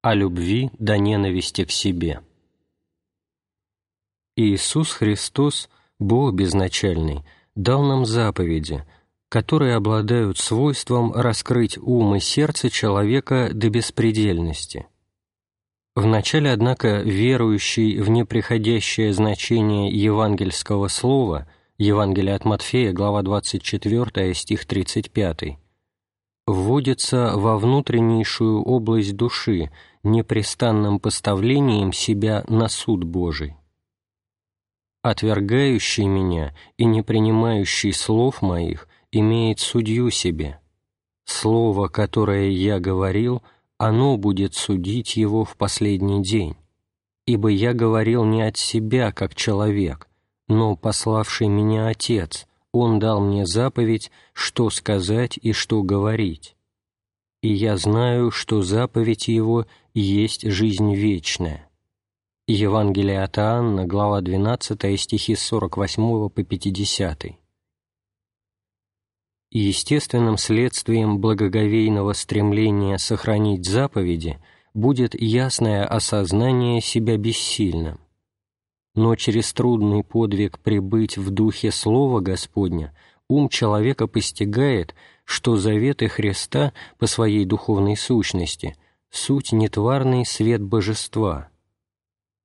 О любви до ненависти к себе. Иисус Христос, Бог безначальный, дал нам заповеди, которые обладают свойством раскрыть ум и сердце человека до беспредельности. Вначале, однако, верующий в неприходящее значение евангельского слова, Евангелие от Матфея, глава 24, стих 35, вводится во внутреннейшую область души непрестанным поставлением себя на суд Божий. «Отвергающий меня и не принимающий слов моих имеет судью себе. Слово, которое я говорил, оно будет судить его в последний день. Ибо я говорил не от себя, как человек, но пославший меня Отец, он дал мне заповедь, что сказать и что говорить. И я знаю, что заповедь Его есть жизнь вечная». Евангелие от Иоанна, глава 12, стихи с 48 по 50. Естественным следствием благоговейного стремления сохранить заповеди будет ясное осознание себя бессильным но через трудный подвиг прибыть в духе Слова Господня ум человека постигает, что заветы Христа по своей духовной сущности — суть нетварный свет Божества.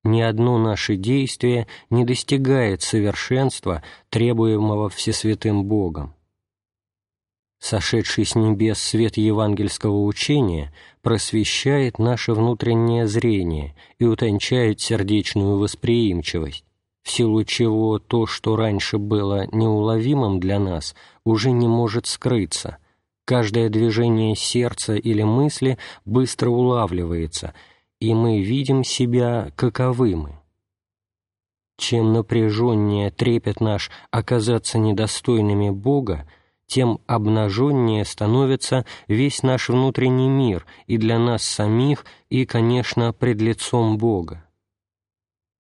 Ни одно наше действие не достигает совершенства, требуемого Всесвятым Богом сошедший с небес свет евангельского учения просвещает наше внутреннее зрение и утончает сердечную восприимчивость, в силу чего то, что раньше было неуловимым для нас, уже не может скрыться. Каждое движение сердца или мысли быстро улавливается, и мы видим себя, каковы мы. Чем напряженнее трепет наш оказаться недостойными Бога, тем обнаженнее становится весь наш внутренний мир и для нас самих, и, конечно, пред лицом Бога.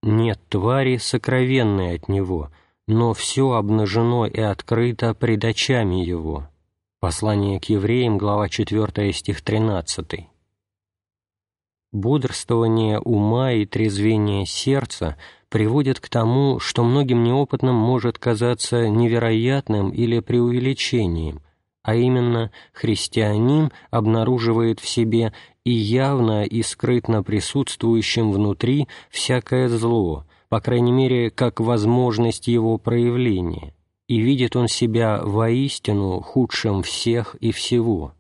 Нет твари, сокровенной от Него, но все обнажено и открыто пред очами Его. Послание к евреям, глава 4, стих 13. Бодрствование ума и трезвение сердца — приводит к тому, что многим неопытным может казаться невероятным или преувеличением, а именно христианин обнаруживает в себе и явно и скрытно присутствующим внутри всякое зло, по крайней мере, как возможность его проявления, и видит он себя воистину худшим всех и всего.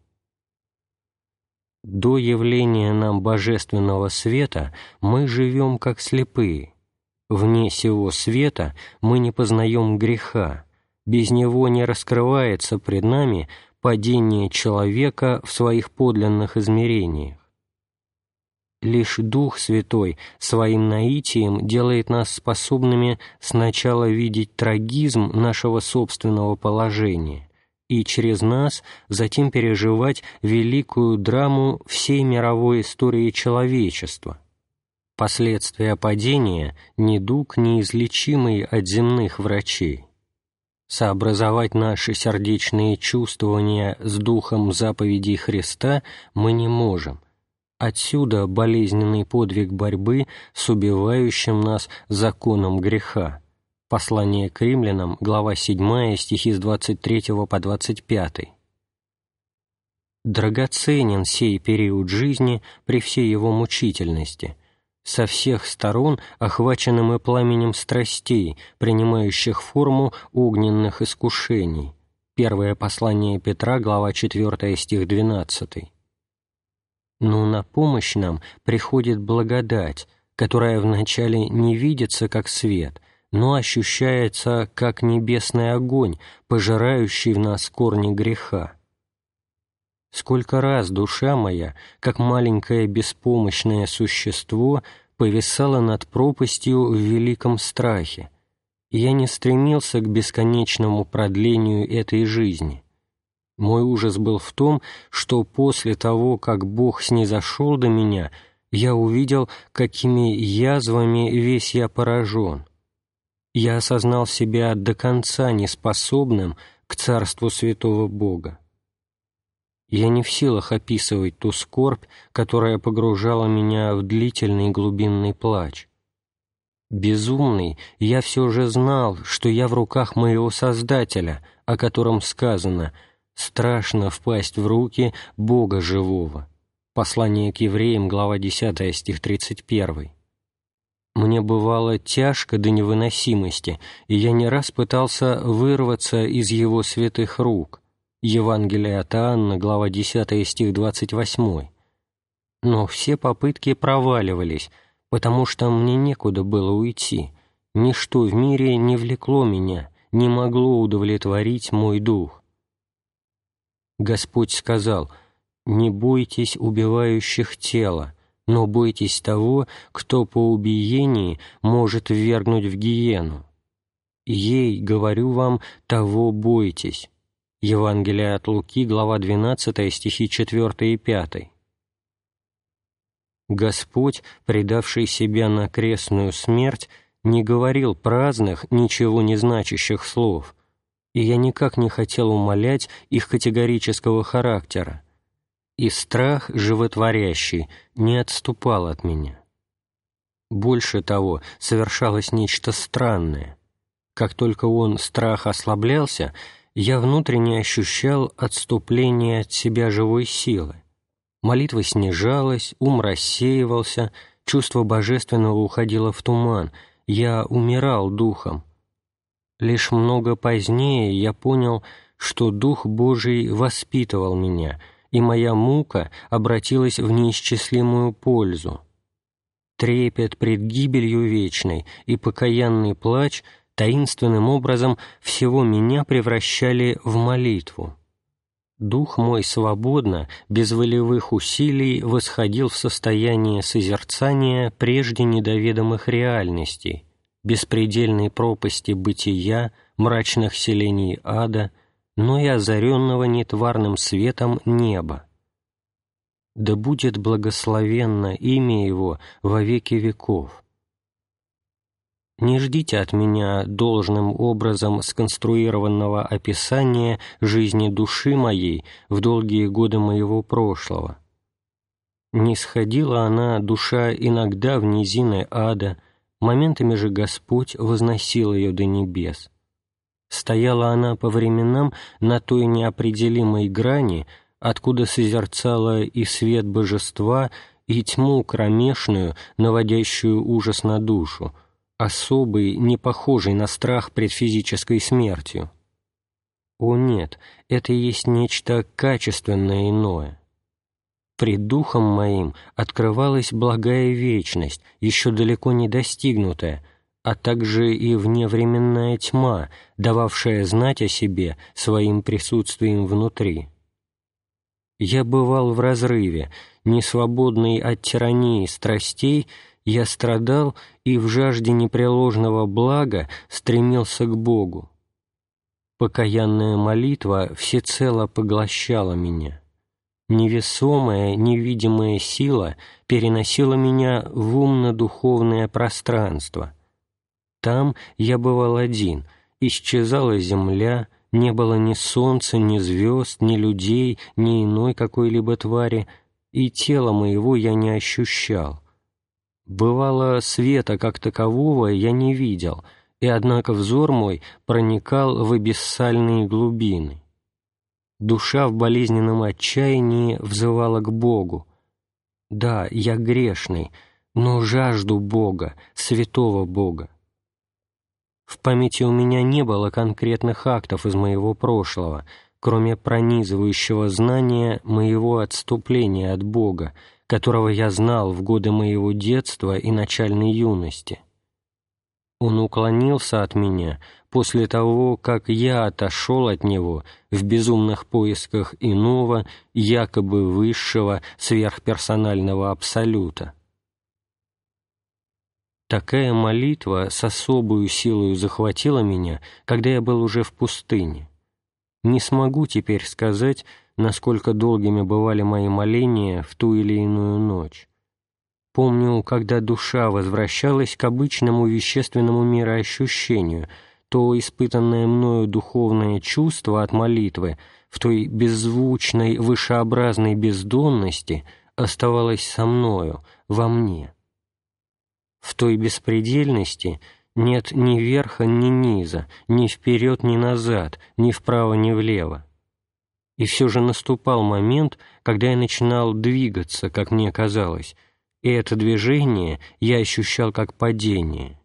До явления нам божественного света мы живем как слепые, Вне сего света мы не познаем греха, без него не раскрывается пред нами падение человека в своих подлинных измерениях. Лишь Дух Святой своим наитием делает нас способными сначала видеть трагизм нашего собственного положения и через нас затем переживать великую драму всей мировой истории человечества, Последствия падения – недуг, неизлечимый от земных врачей. Сообразовать наши сердечные чувствования с духом заповедей Христа мы не можем. Отсюда болезненный подвиг борьбы с убивающим нас законом греха. Послание к римлянам, глава 7, стихи с 23 по 25. Драгоценен сей период жизни при всей его мучительности – со всех сторон охваченным и пламенем страстей, принимающих форму огненных искушений. Первое послание Петра, глава 4, стих 12. Но на помощь нам приходит благодать, которая вначале не видится как свет, но ощущается как небесный огонь, пожирающий в нас корни греха. Сколько раз душа моя, как маленькое беспомощное существо, повисала над пропастью в великом страхе, я не стремился к бесконечному продлению этой жизни. Мой ужас был в том, что после того, как Бог снизошел до меня, я увидел, какими язвами весь я поражен. Я осознал себя до конца неспособным к Царству Святого Бога Я не в силах описывать ту скорбь, которая погружала меня в длительный глубинный плач. Безумный, я все же знал, что я в руках моего Создателя, о котором сказано «страшно впасть в руки Бога живого». Послание к евреям, глава 10, стих 31. Мне бывало тяжко до невыносимости, и я не раз пытался вырваться из его святых рук. Евангелие от Иоанна, глава 10, стих 28. Но все попытки проваливались, потому что мне некуда было уйти. Ничто в мире не влекло меня, не могло удовлетворить мой дух. Господь сказал, «Не бойтесь убивающих тела, но бойтесь того, кто по убиении может ввергнуть в гиену. Ей, говорю вам, того бойтесь». Евангелие от Луки, глава 12, стихи 4 и 5. Господь, предавший себя на крестную смерть, не говорил праздных, ничего не значащих слов, и я никак не хотел умолять их категорического характера, и страх животворящий не отступал от меня. Больше того, совершалось нечто странное. Как только он, страх, ослаблялся, я внутренне ощущал отступление от себя живой силы. Молитва снижалась, ум рассеивался, чувство божественного уходило в туман, я умирал духом. Лишь много позднее я понял, что Дух Божий воспитывал меня, и моя мука обратилась в неисчислимую пользу. Трепет пред гибелью вечной и покаянный плач — таинственным образом всего меня превращали в молитву. Дух мой свободно, без волевых усилий, восходил в состояние созерцания прежде недоведомых реальностей, беспредельной пропасти бытия, мрачных селений ада, но и озаренного нетварным светом неба. Да будет благословенно имя Его во веки веков. Не ждите от меня должным образом сконструированного описания жизни души моей в долгие годы моего прошлого. Не сходила она, душа, иногда в низины ада, моментами же Господь возносил ее до небес. Стояла она по временам на той неопределимой грани, откуда созерцала и свет божества, и тьму кромешную, наводящую ужас на душу, особый, не похожий на страх пред физической смертью. О нет, это есть нечто качественное иное. Пред духом моим открывалась благая вечность, еще далеко не достигнутая, а также и вневременная тьма, дававшая знать о себе своим присутствием внутри. Я бывал в разрыве, несвободный от тирании страстей я страдал и в жажде непреложного блага стремился к Богу. Покаянная молитва всецело поглощала меня. Невесомая, невидимая сила переносила меня в умно-духовное пространство. Там я бывал один, исчезала земля, не было ни солнца, ни звезд, ни людей, ни иной какой-либо твари, и тела моего я не ощущал. Бывало, света как такового я не видел, и однако взор мой проникал в абиссальные глубины. Душа в болезненном отчаянии взывала к Богу. Да, я грешный, но жажду Бога, святого Бога. В памяти у меня не было конкретных актов из моего прошлого, кроме пронизывающего знания моего отступления от Бога, которого я знал в годы моего детства и начальной юности. Он уклонился от меня после того, как я отошел от него в безумных поисках иного, якобы высшего, сверхперсонального абсолюта. Такая молитва с особую силой захватила меня, когда я был уже в пустыне. Не смогу теперь сказать, насколько долгими бывали мои моления в ту или иную ночь. Помню, когда душа возвращалась к обычному вещественному мироощущению, то испытанное мною духовное чувство от молитвы в той беззвучной, вышеобразной бездонности оставалась со мною, во мне. В той беспредельности нет ни верха, ни низа, ни вперед, ни назад, ни вправо, ни влево. И все же наступал момент, когда я начинал двигаться, как мне казалось, и это движение я ощущал как падение.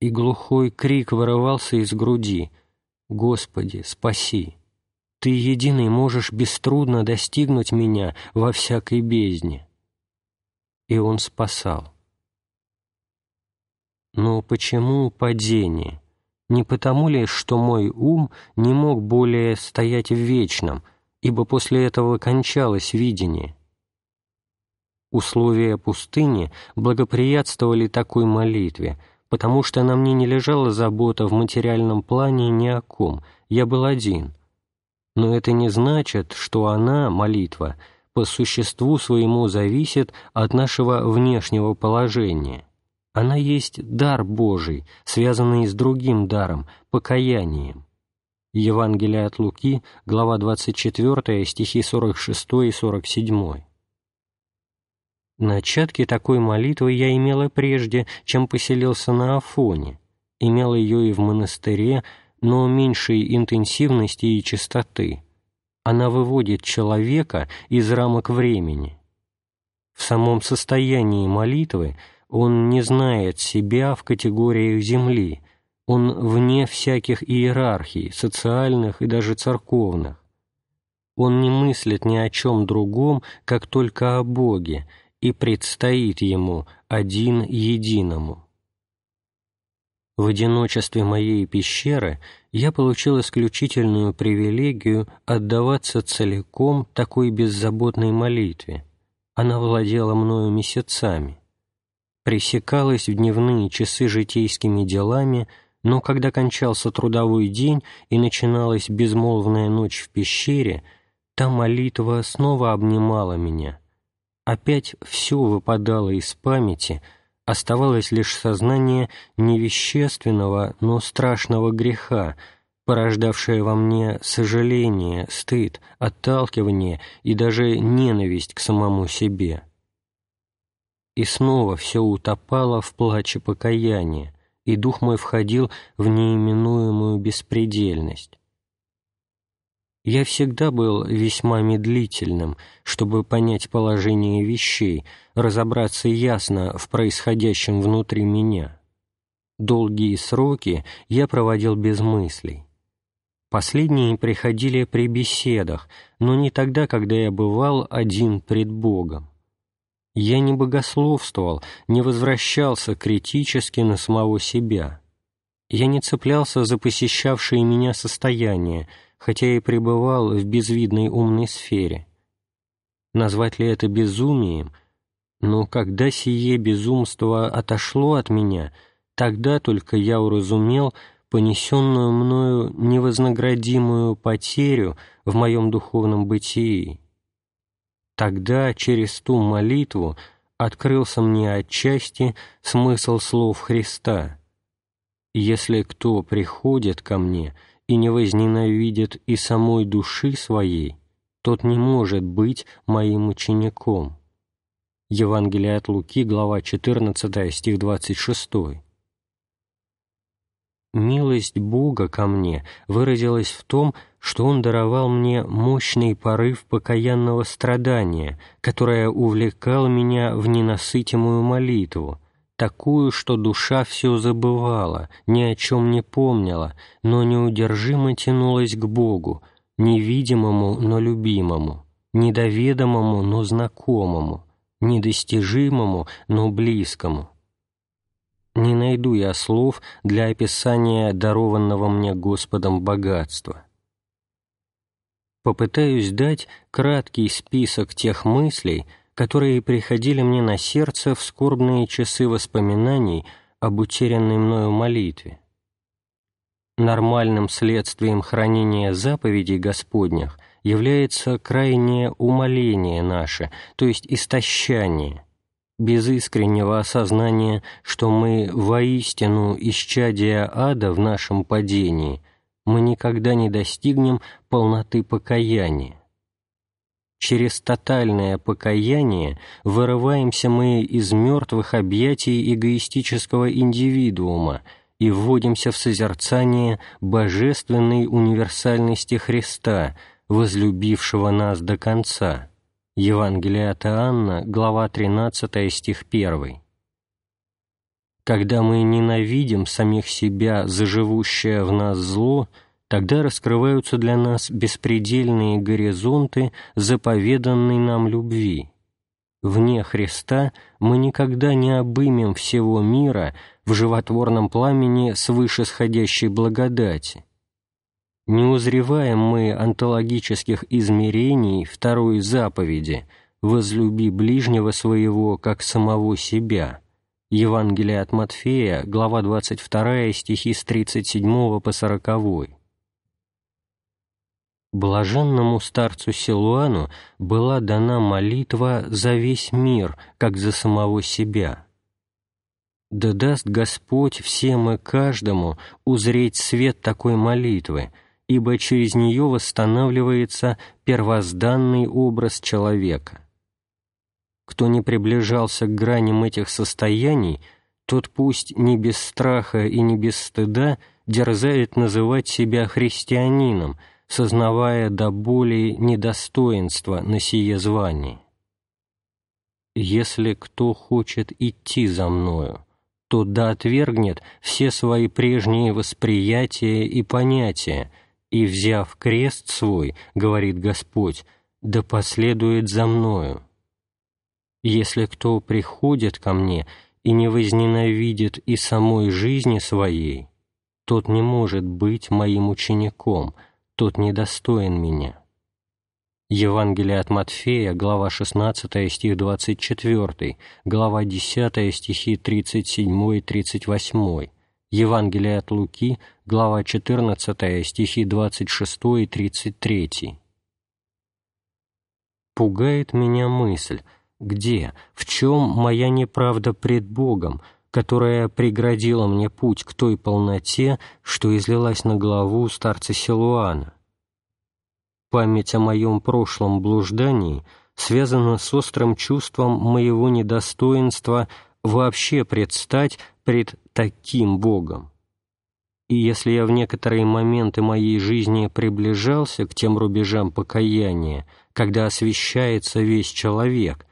И глухой крик вырывался из груди «Господи, спаси! Ты единый можешь беструдно достигнуть меня во всякой бездне!» И Он спасал. Но почему падение? Не потому ли, что мой ум не мог более стоять в вечном, ибо после этого кончалось видение? Условия пустыни благоприятствовали такой молитве, потому что на мне не лежала забота в материальном плане ни о ком, я был один. Но это не значит, что она, молитва, по существу своему зависит от нашего внешнего положения. Она есть дар Божий, связанный с другим даром – покаянием. Евангелие от Луки, глава 24, стихи 46 и 47. Начатки такой молитвы я имел и прежде, чем поселился на Афоне. Имел ее и в монастыре, но меньшей интенсивности и чистоты. Она выводит человека из рамок времени. В самом состоянии молитвы – он не знает себя в категориях земли, он вне всяких иерархий, социальных и даже церковных. Он не мыслит ни о чем другом, как только о Боге, и предстоит ему один единому. В одиночестве моей пещеры я получил исключительную привилегию отдаваться целиком такой беззаботной молитве. Она владела мною месяцами пресекалась в дневные часы житейскими делами, но когда кончался трудовой день и начиналась безмолвная ночь в пещере, та молитва снова обнимала меня. Опять все выпадало из памяти, оставалось лишь сознание невещественного, но страшного греха, порождавшее во мне сожаление, стыд, отталкивание и даже ненависть к самому себе и снова все утопало в плаче покаяния, и дух мой входил в неименуемую беспредельность. Я всегда был весьма медлительным, чтобы понять положение вещей, разобраться ясно в происходящем внутри меня. Долгие сроки я проводил без мыслей. Последние приходили при беседах, но не тогда, когда я бывал один пред Богом. Я не богословствовал, не возвращался критически на самого себя. Я не цеплялся за посещавшие меня состояния, хотя и пребывал в безвидной умной сфере. Назвать ли это безумием? Но когда сие безумство отошло от меня, тогда только я уразумел понесенную мною невознаградимую потерю в моем духовном бытии Тогда через ту молитву открылся мне отчасти смысл слов Христа. «Если кто приходит ко мне и не возненавидит и самой души своей, тот не может быть моим учеником». Евангелие от Луки, глава 14, стих 26. Милость Бога ко мне выразилась в том, что Он даровал мне мощный порыв покаянного страдания, которое увлекало меня в ненасытимую молитву, такую, что душа все забывала, ни о чем не помнила, но неудержимо тянулась к Богу, невидимому, но любимому, недоведомому, но знакомому, недостижимому, но близкому. Не найду я слов для описания дарованного мне Господом богатства попытаюсь дать краткий список тех мыслей, которые приходили мне на сердце в скорбные часы воспоминаний об утерянной мною молитве. Нормальным следствием хранения заповедей Господних является крайнее умоление наше, то есть истощание, без искреннего осознания, что мы воистину исчадия ада в нашем падении – мы никогда не достигнем полноты покаяния. Через тотальное покаяние вырываемся мы из мертвых объятий эгоистического индивидуума и вводимся в созерцание божественной универсальности Христа, возлюбившего нас до конца. Евангелие от Иоанна, глава 13, стих 1. Когда мы ненавидим самих себя за живущее в нас зло – тогда раскрываются для нас беспредельные горизонты заповеданной нам любви. Вне Христа мы никогда не обымем всего мира в животворном пламени свыше сходящей благодати. Не узреваем мы онтологических измерений второй заповеди «Возлюби ближнего своего, как самого себя» Евангелие от Матфея, глава 22, стихи с 37 по 40 блаженному старцу Силуану была дана молитва за весь мир, как за самого себя. Да даст Господь всем и каждому узреть свет такой молитвы, ибо через нее восстанавливается первозданный образ человека. Кто не приближался к граням этих состояний, тот пусть не без страха и не без стыда дерзает называть себя христианином – сознавая до боли недостоинства на сие звание. «Если кто хочет идти за мною, то да отвергнет все свои прежние восприятия и понятия, и, взяв крест свой, — говорит Господь, — да последует за мною. Если кто приходит ко мне и не возненавидит и самой жизни своей, тот не может быть моим учеником, тот недостоин меня». Евангелие от Матфея, глава 16, стих 24, глава 10, стихи 37 и 38, Евангелие от Луки, глава 14, стихи 26 и 33. Пугает меня мысль, где, в чем моя неправда пред Богом, которая преградила мне путь к той полноте, что излилась на главу старца Силуана. Память о моем прошлом блуждании связана с острым чувством моего недостоинства вообще предстать пред таким Богом. И если я в некоторые моменты моей жизни приближался к тем рубежам покаяния, когда освящается весь человек,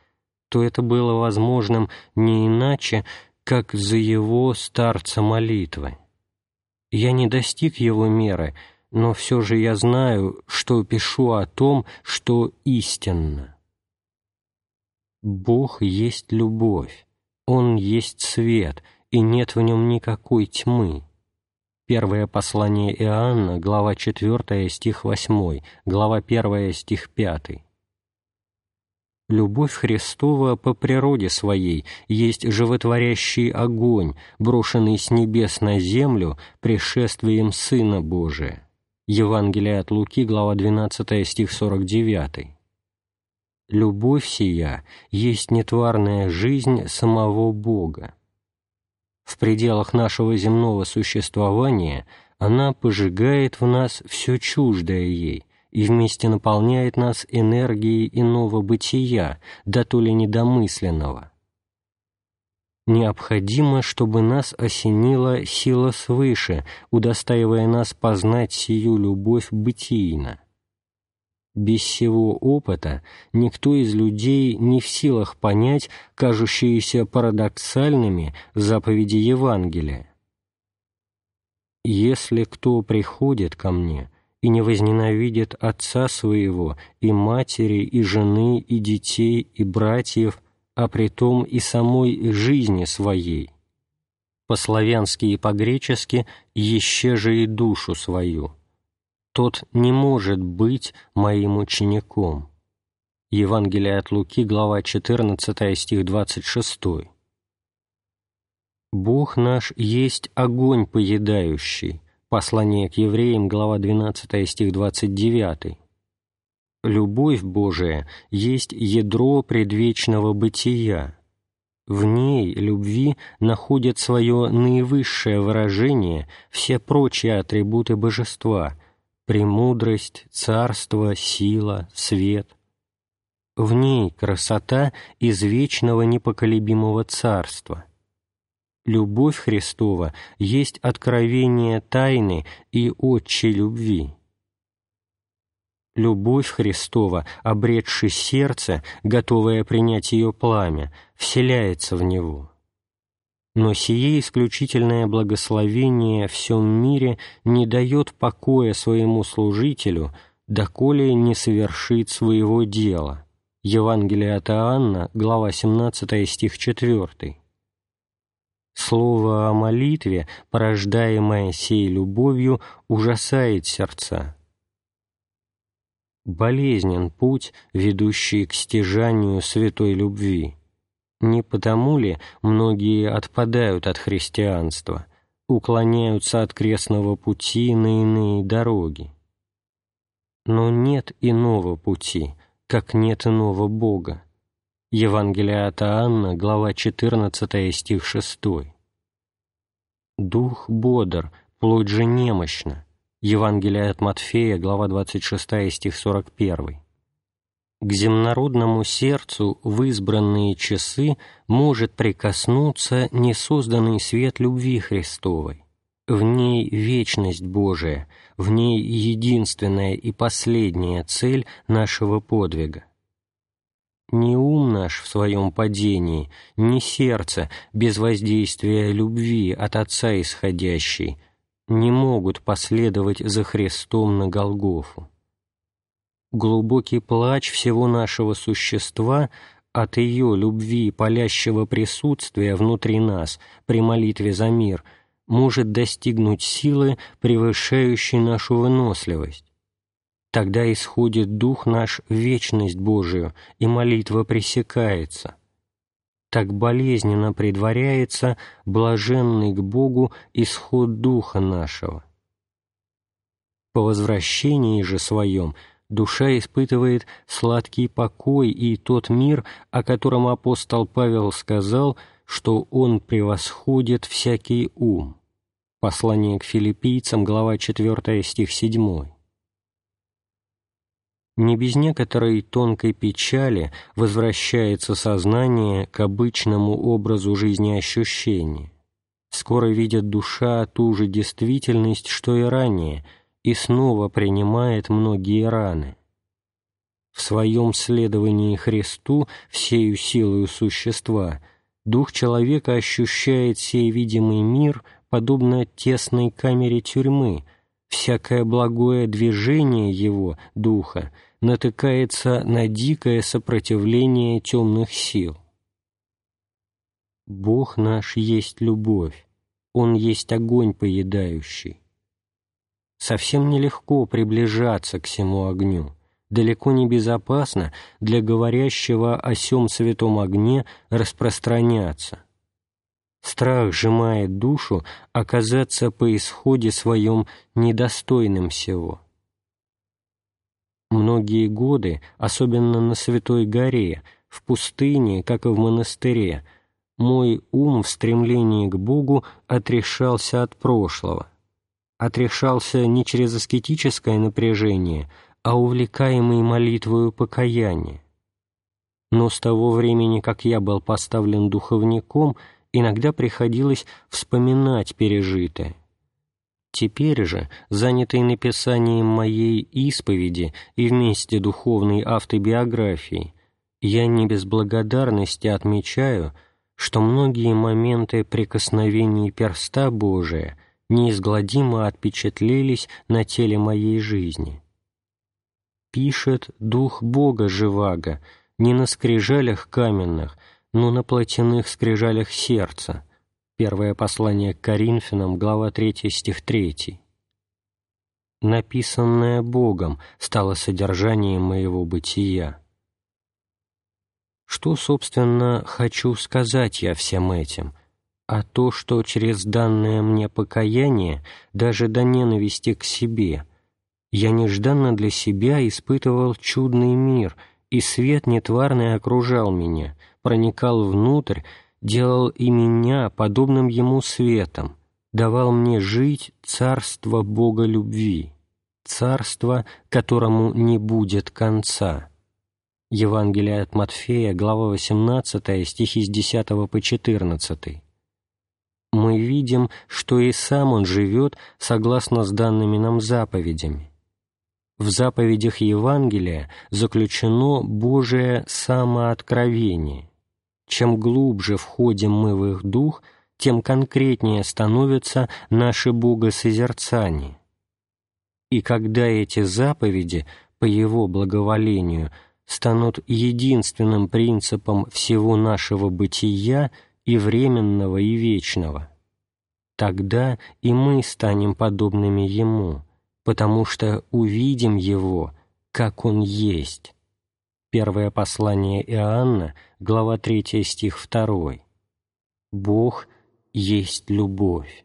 то это было возможным не иначе, как за его старца молитвы. Я не достиг его меры, но все же я знаю, что пишу о том, что истинно. Бог есть любовь, Он есть свет, и нет в нем никакой тьмы. Первое послание Иоанна, глава 4, стих 8, глава 1, стих 5. Любовь Христова по природе своей есть животворящий огонь, брошенный с небес на землю пришествием Сына Божия. Евангелие от Луки, глава 12, стих 49. Любовь сия есть нетварная жизнь самого Бога. В пределах нашего земного существования она пожигает в нас все чуждое ей – и вместе наполняет нас энергией иного бытия, да то ли недомысленного. Необходимо, чтобы нас осенила сила свыше, удостаивая нас познать сию любовь бытийно. Без сего опыта никто из людей не в силах понять кажущиеся парадоксальными заповеди Евангелия. «Если кто приходит ко мне, и не возненавидит отца своего, и матери, и жены, и детей, и братьев, а притом и самой жизни своей. По-славянски и по-гречески «еще же и душу свою». Тот не может быть моим учеником. Евангелие от Луки, глава 14, стих 26. Бог наш есть огонь поедающий, Послание к евреям, глава 12, стих 29. «Любовь Божия есть ядро предвечного бытия. В ней, любви, находят свое наивысшее выражение все прочие атрибуты божества – премудрость, царство, сила, свет. В ней красота из вечного непоколебимого царства. Любовь Христова есть откровение тайны и отчей любви Любовь Христова, обретши сердце, готовое принять ее пламя, вселяется в него. Но сие исключительное благословение всем мире не дает покоя своему служителю, доколе не совершит своего дела. Евангелие от Иоанна, глава 17, стих 4. Слово о молитве, порождаемое сей любовью, ужасает сердца болезнен путь, ведущий к стяжанию святой любви. Не потому ли многие отпадают от христианства, уклоняются от крестного пути на иные дороги? Но нет иного пути, как нет иного Бога. Евангелие от Иоанна, глава 14, стих 6. «Дух бодр, плоть же немощна, Евангелие от Матфея, глава 26, стих 41. К земнородному сердцу в избранные часы может прикоснуться несозданный свет любви Христовой. В ней вечность Божия, в ней единственная и последняя цель нашего подвига. Не ум наш в своем падении, не сердце без воздействия любви от Отца исходящей – не могут последовать за Христом на Голгофу. Глубокий плач всего нашего существа от ее любви палящего присутствия внутри нас при молитве за мир может достигнуть силы, превышающей нашу выносливость. Тогда исходит Дух наш в вечность Божию, и молитва пресекается – так болезненно предваряется блаженный к Богу исход духа нашего. По возвращении же своем душа испытывает сладкий покой и тот мир, о котором апостол Павел сказал, что он превосходит всякий ум. Послание к филиппийцам, глава 4, стих 7 не без некоторой тонкой печали возвращается сознание к обычному образу жизни ощущения. Скоро видит душа ту же действительность, что и ранее, и снова принимает многие раны. В своем следовании Христу всею силою существа дух человека ощущает сей видимый мир подобно тесной камере тюрьмы, всякое благое движение его, духа, натыкается на дикое сопротивление темных сил. Бог наш есть любовь, Он есть огонь поедающий. Совсем нелегко приближаться к всему огню, далеко не безопасно для говорящего о сем святом огне распространяться. Страх сжимает душу оказаться по исходе своем недостойным всего. Многие годы, особенно на Святой Горе, в пустыне, как и в монастыре, мой ум в стремлении к Богу отрешался от прошлого. Отрешался не через аскетическое напряжение, а увлекаемый молитвою покаяния. Но с того времени, как я был поставлен духовником, иногда приходилось вспоминать пережитое. Теперь же, занятый написанием моей исповеди и вместе духовной автобиографии, я не без благодарности отмечаю, что многие моменты прикосновений перста Божия неизгладимо отпечатлелись на теле моей жизни. Пишет Дух Бога живаго, не на скрижалях каменных, но на плотяных скрижалях сердца. Первое послание к Коринфянам, глава 3, стих 3. «Написанное Богом стало содержанием моего бытия». Что, собственно, хочу сказать я всем этим? А то, что через данное мне покаяние, даже до ненависти к себе, я нежданно для себя испытывал чудный мир, и свет нетварный окружал меня — проникал внутрь, делал и меня подобным Ему светом, давал мне жить царство Бога любви, царство, которому не будет конца». Евангелие от Матфея, глава 18, стихи с 10 по 14. Мы видим, что и сам Он живет согласно с данными нам заповедями. В заповедях Евангелия заключено Божие самооткровение. Чем глубже входим мы в их дух, тем конкретнее становится наше богосозерцание. И когда эти заповеди, по Его благоволению, станут единственным принципом всего нашего бытия и временного, и вечного, тогда и мы станем подобными Ему, потому что увидим Его, как Он есть. Первое послание Иоанна, глава 3, стих 2. «Бог есть любовь».